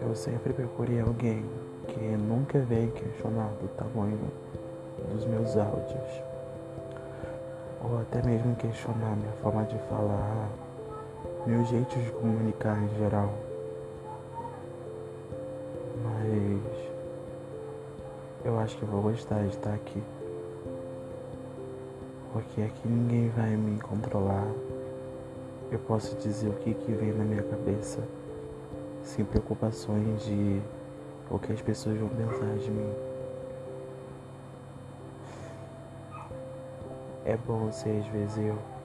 Eu sempre procurei alguém que nunca veio questionar o tamanho dos meus áudios, ou até mesmo questionar minha forma de falar, meu jeito de comunicar em geral. Mas eu acho que vou gostar de estar aqui. Porque aqui ninguém vai me controlar. Eu posso dizer o que, que vem na minha cabeça sem preocupações de o que as pessoas vão pensar de mim. É bom ser às vezes eu.